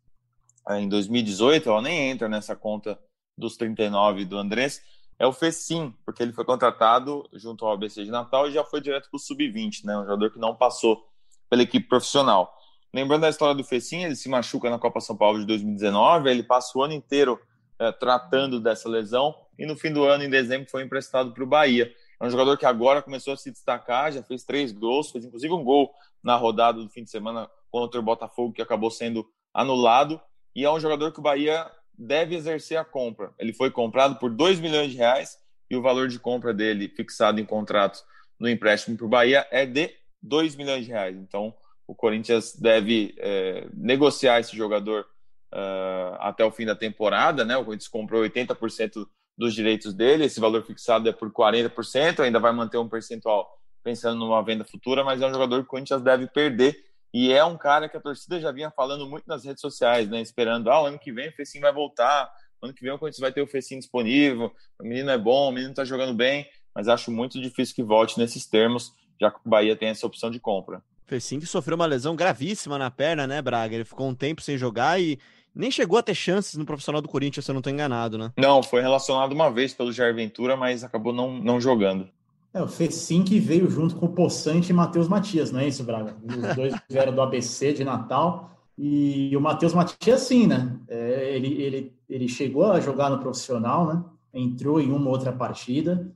Speaker 3: é, em 2018, ela nem entra nessa conta dos 39 do Andrés, é o Fecim, porque ele foi contratado junto ao ABC de Natal e já foi direto para o Sub-20, né? Um jogador que não passou pela equipe profissional. Lembrando da história do Fecim, ele se machuca na Copa São Paulo de 2019, ele passa o ano inteiro é, tratando dessa lesão e no fim do ano, em dezembro, foi emprestado para o Bahia. É um jogador que agora começou a se destacar, já fez três gols, fez inclusive um gol na rodada do fim de semana contra o Botafogo, que acabou sendo anulado. E é um jogador que o Bahia deve exercer a compra. Ele foi comprado por 2 milhões de reais e o valor de compra dele, fixado em contrato no empréstimo para o Bahia, é de 2 milhões de reais. Então, o Corinthians deve é, negociar esse jogador uh, até o fim da temporada. Né? O Corinthians comprou 80% dos direitos dele, esse valor fixado é por 40%, ainda vai manter um percentual pensando numa venda futura, mas é um jogador que o Corinthians deve perder e é um cara que a torcida já vinha falando muito nas redes sociais, né? Esperando, ah, o ano que vem o Fecim vai voltar, ano que vem o Corinthians vai ter o Fecim disponível, o menino é bom, o menino tá jogando bem, mas acho muito difícil que volte nesses termos, já que o Bahia tem essa opção de compra.
Speaker 1: Fecim que sofreu uma lesão gravíssima na perna, né, Braga? Ele ficou um tempo sem jogar e nem chegou a ter chances no profissional do Corinthians, se eu não estou enganado, né?
Speaker 3: Não, foi relacionado uma vez pelo Jair Ventura, mas acabou não, não jogando.
Speaker 2: É, o Fecim que veio junto com o Poçante e Matheus Matias, não é isso, Braga? Os dois vieram do ABC de Natal. E o Matheus Matias, sim, né? É, ele, ele, ele chegou a jogar no profissional, né? Entrou em uma outra partida.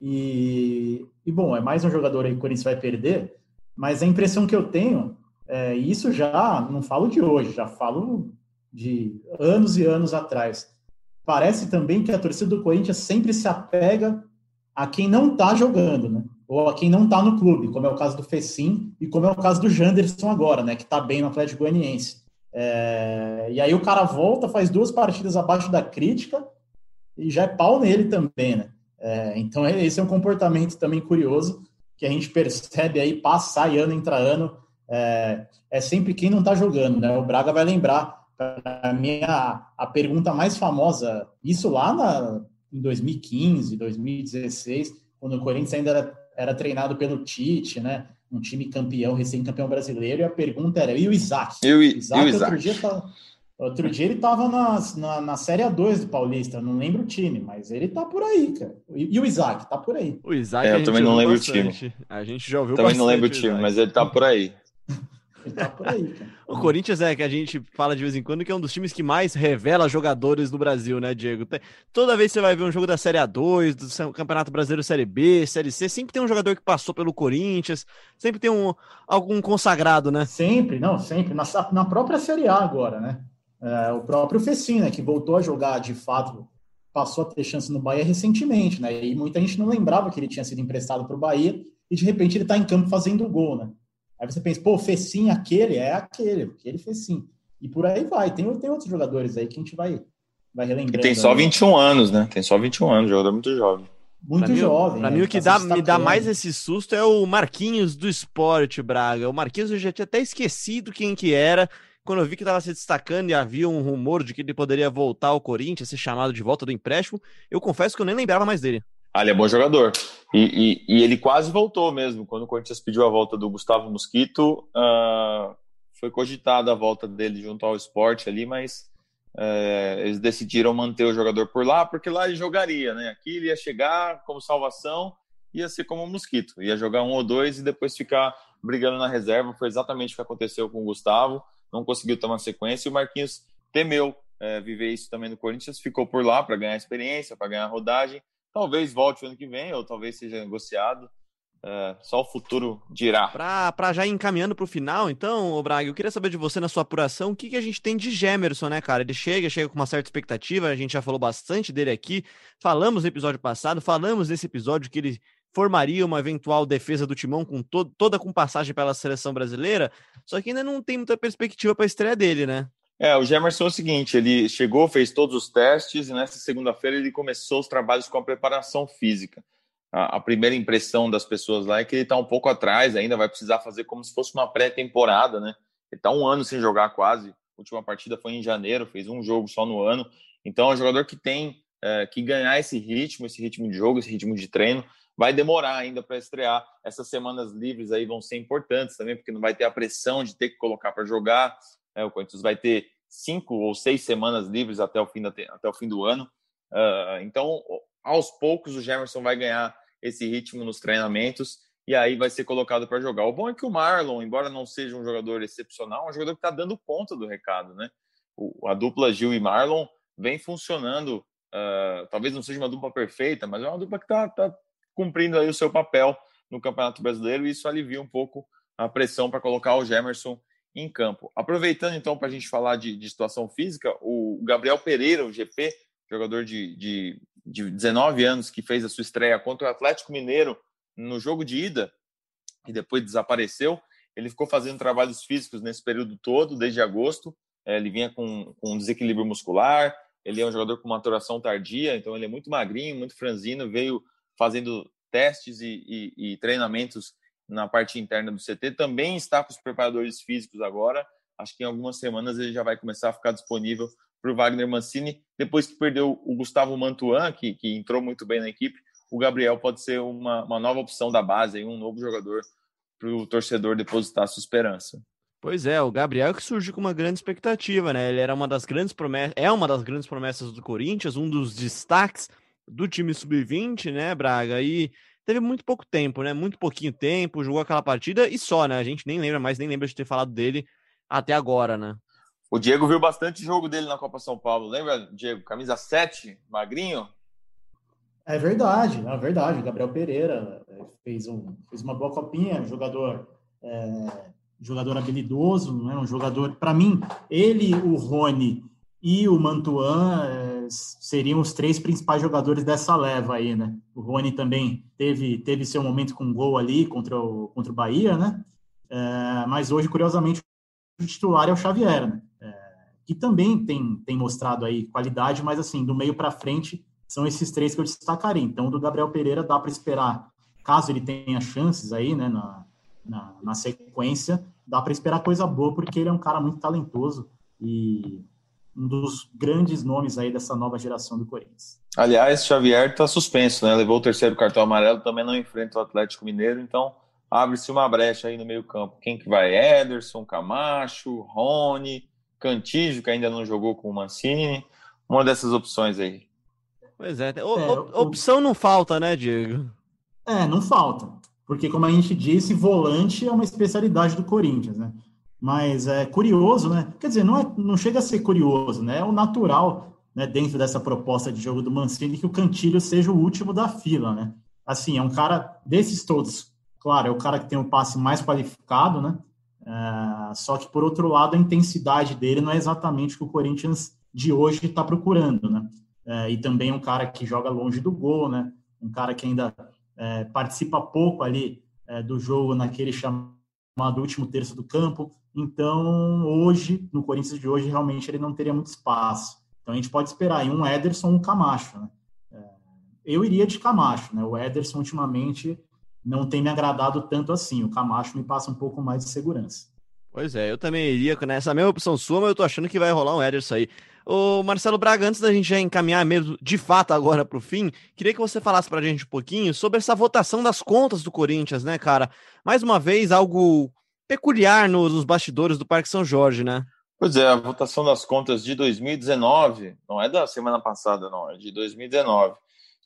Speaker 2: E, e bom, é mais um jogador aí que o Corinthians vai perder. Mas a impressão que eu tenho, é, isso já não falo de hoje, já falo de anos e anos atrás. Parece também que a torcida do Corinthians sempre se apega a quem não está jogando, né? Ou a quem não está no clube, como é o caso do Fecim e como é o caso do Janderson agora, né? Que está bem no Atlético Goianiense. É... E aí o cara volta, faz duas partidas abaixo da crítica e já é pau nele também, né? É... Então esse é um comportamento também curioso que a gente percebe aí passar e ano entra ano. É, é sempre quem não está jogando, né? O Braga vai lembrar para mim, a, a pergunta mais famosa, isso lá na, em 2015, 2016, quando o Corinthians ainda era, era treinado pelo Tite, né? Um time campeão, recém-campeão brasileiro, e a pergunta era: e o Isaac?
Speaker 3: E o Isaac, Isaac.
Speaker 2: Outro, dia, tá, outro dia ele estava na, na, na Série A2 do Paulista, não lembro o time, mas ele tá por aí, cara. E, e o Isaac, tá por aí.
Speaker 1: O Isaac,
Speaker 3: é, eu também não lembro bastante. o time.
Speaker 1: A gente já ouviu
Speaker 3: Também não lembro o time, mas ele tá por aí.
Speaker 2: Ele tá por aí, cara.
Speaker 1: O Corinthians é que a gente fala de vez em quando que é um dos times que mais revela jogadores do Brasil, né, Diego? Toda vez que você vai ver um jogo da Série A2, do Campeonato Brasileiro Série B, Série C, sempre tem um jogador que passou pelo Corinthians, sempre tem um, algum consagrado, né?
Speaker 2: Sempre, não, sempre. Na, na própria Série A agora, né? É, o próprio Fecim, né, que voltou a jogar de fato, passou a ter chance no Bahia recentemente, né? E muita gente não lembrava que ele tinha sido emprestado para o Bahia e de repente ele está em campo fazendo gol, né? Aí você pensa, pô, fez sim aquele, é aquele, porque ele fez sim. E por aí vai. Tem, tem outros jogadores aí que a gente vai, vai relembrando.
Speaker 3: E tem só 21 anos, né? Tem só 21 anos, jogador muito jovem.
Speaker 2: Muito pra jovem.
Speaker 1: Mim, pra né? mim, o que tá dá, me dá mais esse susto é o Marquinhos do esporte, Braga. O Marquinhos eu já tinha até esquecido quem que era. Quando eu vi que estava se destacando e havia um rumor de que ele poderia voltar ao Corinthians, ser chamado de volta do empréstimo, eu confesso que eu nem lembrava mais dele.
Speaker 3: Ah, ele é bom jogador. E, e, e, ele quase voltou mesmo. Quando o Corinthians pediu a volta do Gustavo Mosquito, uh, foi cogitada a volta dele junto ao esporte ali, mas uh, eles decidiram manter o jogador por lá, porque lá ele jogaria, né? Aqui ele ia chegar como salvação, ia ser como um Mosquito. Ia jogar um ou dois e depois ficar brigando na reserva. Foi exatamente o que aconteceu com o Gustavo. Não conseguiu tomar sequência e o Marquinhos temeu uh, viver isso também no Corinthians. Ficou por lá para ganhar experiência, para ganhar rodagem Talvez volte ano que vem, ou talvez seja negociado. É, só o futuro dirá.
Speaker 1: Para já ir encaminhando para o final, então, Braga, eu queria saber de você na sua apuração o que, que a gente tem de Gemerson, né, cara? Ele chega, chega com uma certa expectativa, a gente já falou bastante dele aqui, falamos no episódio passado, falamos nesse episódio que ele formaria uma eventual defesa do Timão com to toda com passagem pela seleção brasileira, só que ainda não tem muita perspectiva para a estreia dele, né?
Speaker 3: É, o Gemerson é o seguinte, ele chegou, fez todos os testes e nessa segunda-feira ele começou os trabalhos com a preparação física. A, a primeira impressão das pessoas lá é que ele está um pouco atrás, ainda vai precisar fazer como se fosse uma pré-temporada, né? Ele está um ano sem jogar quase. A última partida foi em janeiro, fez um jogo só no ano. Então é um jogador que tem é, que ganhar esse ritmo, esse ritmo de jogo, esse ritmo de treino vai demorar ainda para estrear. Essas semanas livres aí vão ser importantes também, porque não vai ter a pressão de ter que colocar para jogar. É, o Corinthians vai ter cinco ou seis semanas livres até o fim, da, até o fim do ano. Uh, então, aos poucos, o Gemerson vai ganhar esse ritmo nos treinamentos e aí vai ser colocado para jogar. O bom é que o Marlon, embora não seja um jogador excepcional, é um jogador que está dando conta do recado, né? O, a dupla Gil e Marlon vem funcionando. Uh, talvez não seja uma dupla perfeita, mas é uma dupla que está tá cumprindo aí o seu papel no Campeonato Brasileiro e isso alivia um pouco a pressão para colocar o Gemerson em campo. Aproveitando então para a gente falar de, de, situação física, o Gabriel Pereira, o GP, jogador de, de, de 19 anos que fez a sua estreia contra o Atlético Mineiro no jogo de ida e depois desapareceu. Ele ficou fazendo trabalhos físicos nesse período todo, desde agosto. É, ele vinha com, com um desequilíbrio muscular, ele é um jogador com maturação tardia, então ele é muito magrinho, muito franzino, veio fazendo testes e, e, e, treinamentos na parte interna do CT. Também está com os preparadores físicos agora. Acho que em algumas semanas ele já vai começar a ficar disponível para o Wagner Mancini. Depois que perdeu o Gustavo Mantuan, que, que entrou muito bem na equipe, o Gabriel pode ser uma, uma nova opção da base, um novo jogador para o torcedor depositar sua esperança.
Speaker 1: Pois é, o Gabriel que surgiu com uma grande expectativa, né? Ele era uma das grandes promessas, é uma das grandes promessas do Corinthians, um dos destaques do time sub-20, né, Braga? E teve muito pouco tempo, né? Muito pouquinho tempo, jogou aquela partida e só, né? A gente nem lembra mais, nem lembra de ter falado dele até agora, né?
Speaker 3: O Diego viu bastante jogo dele na Copa São Paulo, lembra, Diego? Camisa 7, magrinho?
Speaker 2: É verdade, é verdade. O Gabriel Pereira é, fez, um, fez uma boa copinha, jogador é, jogador habilidoso, né? um jogador, para mim, ele, o Rony e o Mantuan é, seriam os três principais jogadores dessa leva aí, né? O Rony também teve, teve seu momento com gol ali contra o, contra o Bahia, né? É, mas hoje, curiosamente, o titular é o Xavier, né? É, que também tem, tem mostrado aí qualidade, mas assim, do meio para frente, são esses três que eu destacaria. Então, do Gabriel Pereira dá para esperar, caso ele tenha chances aí, né, na, na, na sequência, dá para esperar coisa boa, porque ele é um cara muito talentoso e um dos grandes nomes aí dessa nova geração do Corinthians.
Speaker 3: Aliás, Xavier está suspenso, né? Levou o terceiro cartão amarelo, também não enfrenta o Atlético Mineiro, então abre-se uma brecha aí no meio-campo. Quem que vai? Ederson, Camacho, Rony, Cantígio, que ainda não jogou com o Mancini. Uma dessas opções aí.
Speaker 1: Pois é, o, é opção não falta, né, Diego?
Speaker 2: É, não falta. Porque, como a gente disse, volante é uma especialidade do Corinthians, né? Mas é curioso, né? Quer dizer, não, é, não chega a ser curioso, né? É o natural, né, dentro dessa proposta de jogo do Mancini, que o Cantilho seja o último da fila, né? Assim, é um cara desses todos, claro, é o cara que tem o passe mais qualificado, né? É, só que, por outro lado, a intensidade dele não é exatamente o que o Corinthians de hoje está procurando, né? É, e também um cara que joga longe do gol, né? Um cara que ainda é, participa pouco ali é, do jogo naquele chamado último terço do campo. Então, hoje, no Corinthians de hoje, realmente ele não teria muito espaço. Então, a gente pode esperar aí um Ederson um Camacho. Né? É, eu iria de Camacho. Né? O Ederson, ultimamente, não tem me agradado tanto assim. O Camacho me passa um pouco mais de segurança.
Speaker 1: Pois é, eu também iria nessa mesma opção sua, mas eu tô achando que vai rolar um Ederson aí. O Marcelo Braga, antes da gente já encaminhar mesmo de fato agora para o fim, queria que você falasse para a gente um pouquinho sobre essa votação das contas do Corinthians, né, cara? Mais uma vez, algo peculiar nos bastidores do Parque São Jorge, né?
Speaker 3: Pois é, a votação das contas de 2019, não é da semana passada, não, é de 2019.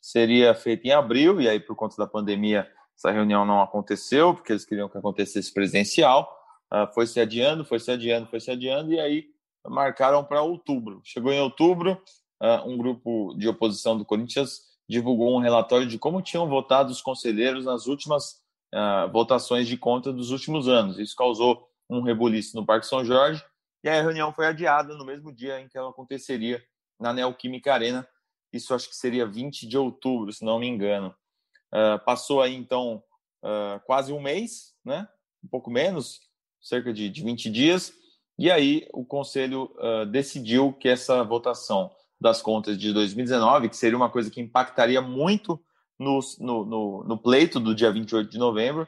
Speaker 3: Seria feita em abril, e aí, por conta da pandemia, essa reunião não aconteceu, porque eles queriam que acontecesse presencial. Uh, foi se adiando, foi se adiando, foi se adiando, e aí marcaram para outubro. Chegou em outubro, uh, um grupo de oposição do Corinthians divulgou um relatório de como tinham votado os conselheiros nas últimas uh, votações de conta dos últimos anos. Isso causou um rebuliço no Parque São Jorge e a reunião foi adiada no mesmo dia em que ela aconteceria na Neoquímica Arena. Isso acho que seria 20 de outubro, se não me engano. Uh, passou aí, então, uh, quase um mês, né? um pouco menos, cerca de, de 20 dias, e aí o Conselho uh, decidiu que essa votação das contas de 2019, que seria uma coisa que impactaria muito no, no, no, no pleito do dia 28 de novembro,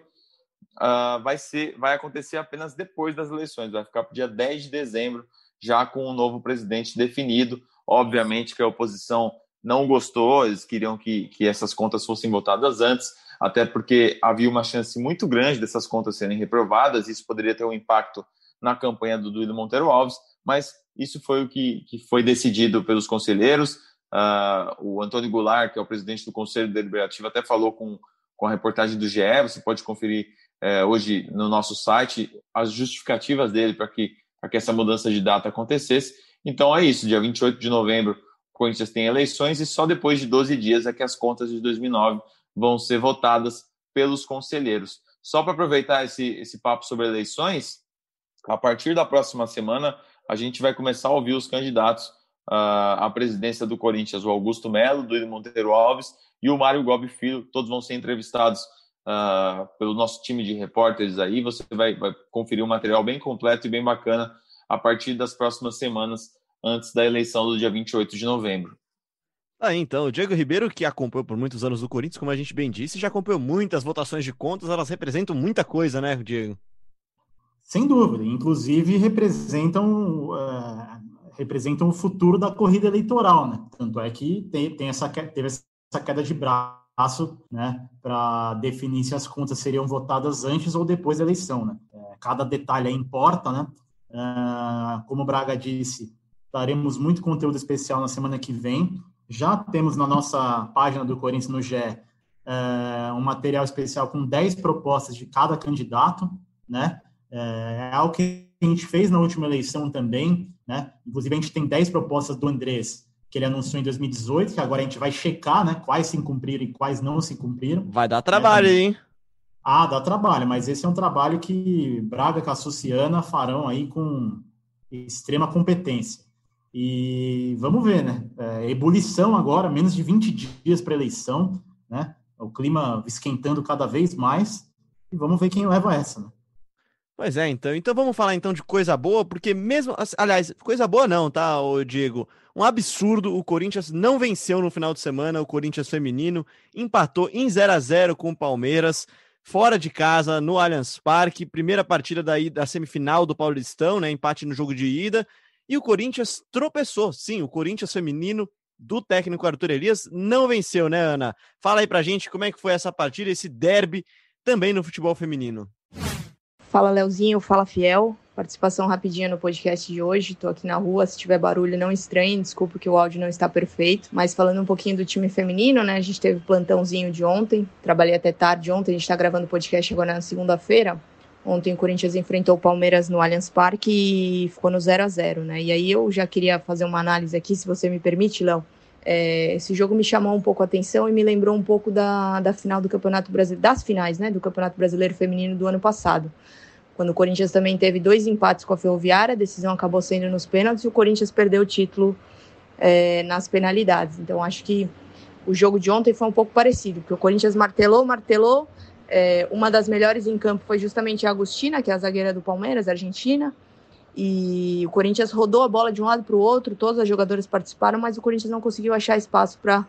Speaker 3: uh, vai, ser, vai acontecer apenas depois das eleições, vai ficar para o dia 10 de dezembro, já com o um novo presidente definido. Obviamente que a oposição não gostou, eles queriam que, que essas contas fossem votadas antes, até porque havia uma chance muito grande dessas contas serem reprovadas, isso poderia ter um impacto na campanha do Duílio Monteiro Alves, mas isso foi o que, que foi decidido pelos conselheiros. Uh, o Antônio Goulart, que é o presidente do Conselho Deliberativo, até falou com, com a reportagem do GE, você pode conferir uh, hoje no nosso site as justificativas dele para que, que essa mudança de data acontecesse. Então é isso, dia 28 de novembro, o Corinthians tem eleições e só depois de 12 dias é que as contas de 2009 vão ser votadas pelos conselheiros. Só para aproveitar esse, esse papo sobre eleições, a partir da próxima semana, a gente vai começar a ouvir os candidatos uh, à presidência do Corinthians, o Augusto Melo, do Monteiro Alves e o Mário Gobi Filho. Todos vão ser entrevistados uh, pelo nosso time de repórteres aí. Você vai, vai conferir um material bem completo e bem bacana a partir das próximas semanas, antes da eleição do dia 28 de novembro.
Speaker 1: Ah, então, o Diego Ribeiro, que acompanhou por muitos anos o Corinthians, como a gente bem disse, já acompanhou muitas votações de contas, elas representam muita coisa, né, Diego?
Speaker 2: Sem dúvida, inclusive representam, uh, representam o futuro da corrida eleitoral, né? Tanto é que tem, tem essa, teve essa queda de braço, né, para definir se as contas seriam votadas antes ou depois da eleição, né? É, cada detalhe importa, né? Uh, como o Braga disse, daremos muito conteúdo especial na semana que vem. Já temos na nossa página do Corinthians no GE uh, um material especial com 10 propostas de cada candidato, né? É, é algo que a gente fez na última eleição também, né? Inclusive, a gente tem 10 propostas do Andrés, que ele anunciou em 2018, que agora a gente vai checar, né? Quais se cumpriram e quais não se cumpriram.
Speaker 1: Vai dar trabalho, é, hein?
Speaker 2: Ah, dá trabalho, mas esse é um trabalho que Braga com a Suciana farão aí com extrema competência. E vamos ver, né? É, ebulição agora, menos de 20 dias para eleição, né? O clima esquentando cada vez mais. E vamos ver quem leva essa, né?
Speaker 1: Pois é, então. Então vamos falar então de coisa boa, porque mesmo. Aliás, coisa boa não, tá, Diego? Um absurdo. O Corinthians não venceu no final de semana, o Corinthians feminino empatou em 0 a 0 com o Palmeiras, fora de casa, no Allianz Parque. Primeira partida da, da semifinal do Paulistão, né? Empate no jogo de ida. E o Corinthians tropeçou. Sim, o Corinthians feminino do técnico Arthur Elias não venceu, né, Ana? Fala aí pra gente como é que foi essa partida, esse derby também no futebol feminino.
Speaker 5: Fala Leozinho, fala Fiel. Participação rapidinha no podcast de hoje. Tô aqui na rua, se tiver barulho não estranhe, desculpa que o áudio não está perfeito. Mas falando um pouquinho do time feminino, né? A gente teve plantãozinho de ontem, trabalhei até tarde ontem, a gente tá gravando o podcast agora na segunda-feira. Ontem o Corinthians enfrentou o Palmeiras no Allianz Parque e ficou no 0 a 0 né? E aí eu já queria fazer uma análise aqui, se você me permite, Léo. É, esse jogo me chamou um pouco a atenção e me lembrou um pouco da, da final do Campeonato Brasileiro, das finais, né, do Campeonato Brasileiro Feminino do ano passado. Quando o Corinthians também teve dois empates com a Ferroviária, a decisão acabou sendo nos pênaltis e o Corinthians perdeu o título é, nas penalidades. Então acho que o jogo de ontem foi um pouco parecido, porque o Corinthians martelou, martelou. É, uma das melhores em campo foi justamente a Agostina, que é a zagueira do Palmeiras, argentina. E o Corinthians rodou a bola de um lado para o outro, todos os jogadores participaram, mas o Corinthians não conseguiu achar espaço para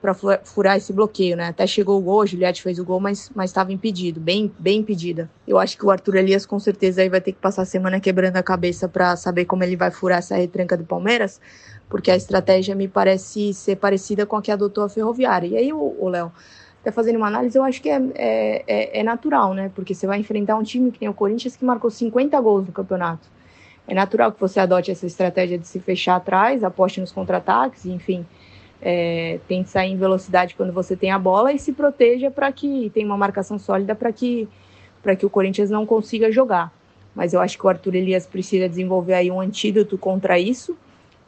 Speaker 5: para furar esse bloqueio, né? Até chegou o gol, a Juliette fez o gol, mas estava impedido, bem, bem impedida. Eu acho que o Arthur Elias com certeza aí vai ter que passar a semana quebrando a cabeça para saber como ele vai furar essa retranca do Palmeiras, porque a estratégia me parece ser parecida com a que adotou a Ferroviária. E aí, o Léo, até fazendo uma análise, eu acho que é, é, é, é natural, né? Porque você vai enfrentar um time que tem o Corinthians que marcou 50 gols no campeonato é natural que você adote essa estratégia de se fechar atrás, aposte nos contra-ataques, enfim, é, tente sair em velocidade quando você tem a bola e se proteja para que tenha uma marcação sólida para que que o Corinthians não consiga jogar. Mas eu acho que o Arthur Elias precisa desenvolver aí um antídoto contra isso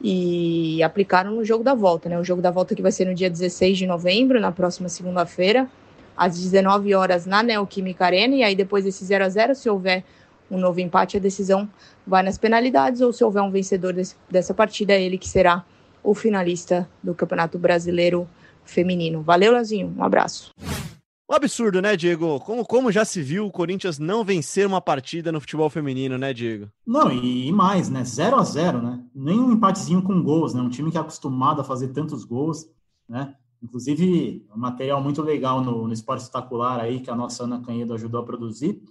Speaker 5: e aplicaram no jogo da volta, né? O jogo da volta que vai ser no dia 16 de novembro, na próxima segunda-feira, às 19 horas na Neoquímica Arena, e aí depois desse 0 a 0 se houver um novo empate, a decisão vai nas penalidades, ou se houver um vencedor desse, dessa partida, é ele que será o finalista do Campeonato Brasileiro Feminino. Valeu, Lazinho, um abraço.
Speaker 1: Um absurdo, né, Diego? Como, como já se viu o Corinthians não vencer uma partida no futebol feminino, né, Diego?
Speaker 2: Não, e, e mais, né? 0 a 0 né? Nem um empatezinho com gols, né? Um time que é acostumado a fazer tantos gols, né? Inclusive, um material muito legal no, no Esporte Espetacular aí, que a nossa Ana Canhedo ajudou a produzir,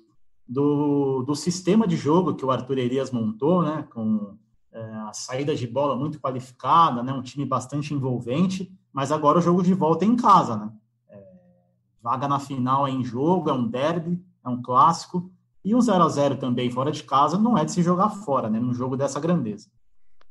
Speaker 2: do, do sistema de jogo que o Arthur Elias montou, né? Com é, a saída de bola muito qualificada, né? Um time bastante envolvente, mas agora o jogo de volta é em casa, né? Vaga na final é em jogo, é um derby, é um clássico. E um 0 a 0 também fora de casa não é de se jogar fora, né? Num jogo dessa grandeza.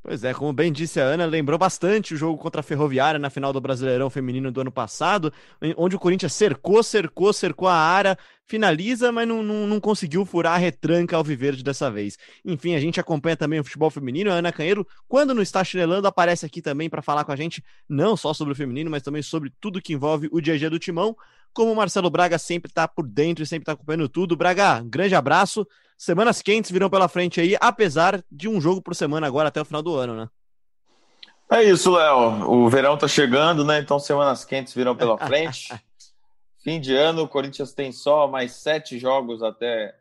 Speaker 1: Pois é, como bem disse a Ana, lembrou bastante o jogo contra a Ferroviária na final do Brasileirão Feminino do ano passado, onde o Corinthians cercou, cercou, cercou a área, finaliza, mas não, não, não conseguiu furar a retranca ao Viverde dessa vez. Enfim, a gente acompanha também o futebol feminino. A Ana Canheiro, quando não está chinelando, aparece aqui também para falar com a gente, não só sobre o feminino, mas também sobre tudo que envolve o dia a dia do timão. Como o Marcelo Braga sempre está por dentro e sempre está acompanhando tudo. Braga, grande abraço. Semanas quentes virão pela frente aí, apesar de um jogo por semana agora até o final do ano, né?
Speaker 3: É isso, Léo. O verão tá chegando, né? Então semanas quentes virão pela frente. Fim de ano, o Corinthians tem só mais sete jogos até,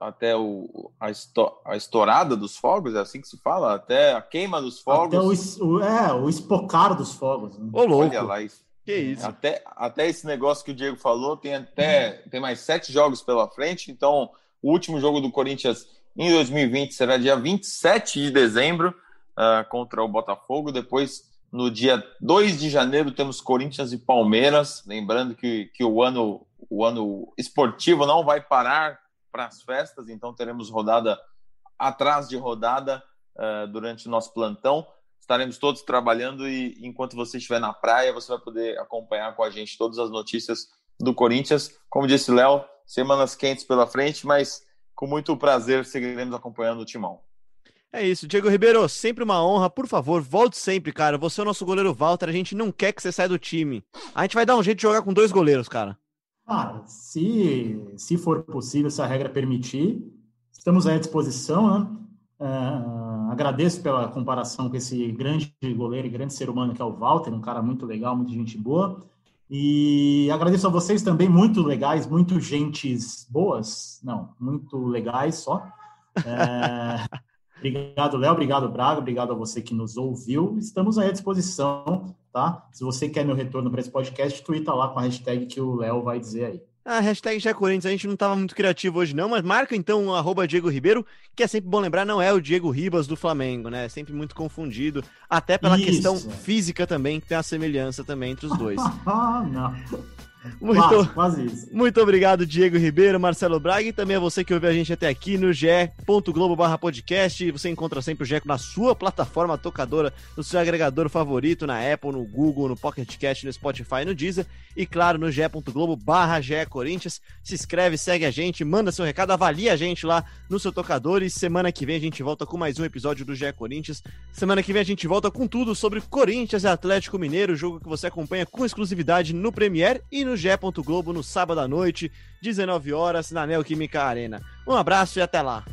Speaker 3: até o, a, esto, a estourada dos fogos, é assim que se fala? Até a queima dos fogos.
Speaker 2: Até o, é, o espocar dos fogos.
Speaker 1: Né? Ô, louco.
Speaker 3: Olha lá isso. Que isso. Até, até esse negócio que o Diego falou, tem até tem mais sete jogos pela frente. Então, o último jogo do Corinthians em 2020 será dia 27 de dezembro uh, contra o Botafogo. Depois, no dia 2 de janeiro, temos Corinthians e Palmeiras. Lembrando que, que o, ano, o ano esportivo não vai parar para as festas, então teremos rodada atrás de rodada uh, durante o nosso plantão estaremos todos trabalhando e enquanto você estiver na praia, você vai poder acompanhar com a gente todas as notícias do Corinthians. Como disse Léo, semanas quentes pela frente, mas com muito prazer seguiremos acompanhando o Timão.
Speaker 1: É isso, Diego Ribeiro, sempre uma honra. Por favor, volte sempre, cara. Você é o nosso goleiro Walter. A gente não quer que você saia do time. A gente vai dar um jeito de jogar com dois goleiros, cara.
Speaker 2: Ah, se, se for possível, se a regra permitir, estamos à disposição, né? Uh, agradeço pela comparação com esse grande goleiro e grande ser humano que é o Walter, um cara muito legal, muito gente boa. E agradeço a vocês também, muito legais, muito gentes boas, não, muito legais só. É, obrigado, Léo, obrigado, Braga, obrigado a você que nos ouviu. Estamos aí à disposição, tá? Se você quer meu retorno para esse podcast, twitta lá com a hashtag que o Léo vai dizer aí.
Speaker 1: A hashtag já é Corinthians, a gente não estava muito criativo hoje não, mas marca então o arroba Diego Ribeiro, que é sempre bom lembrar, não é o Diego Ribas do Flamengo, né? É sempre muito confundido, até pela Isso. questão física também, que tem a semelhança também entre os dois.
Speaker 2: Ah, não.
Speaker 1: Muito, quase, quase isso. muito obrigado, Diego Ribeiro, Marcelo Braga e também a você que ouviu a gente até aqui no ge.globo podcast. Você encontra sempre o GE na sua plataforma tocadora, no seu agregador favorito, na Apple, no Google, no Pocket Cast, no Spotify, no Deezer e claro, no ge.globo barra Corinthians. Se inscreve, segue a gente, manda seu recado, avalia a gente lá no seu tocador e semana que vem a gente volta com mais um episódio do GE Corinthians. Semana que vem a gente volta com tudo sobre Corinthians e Atlético Mineiro, jogo que você acompanha com exclusividade no Premier e no no Gé. Globo no sábado à noite, 19 horas, na Neoquímica Arena. Um abraço e até lá.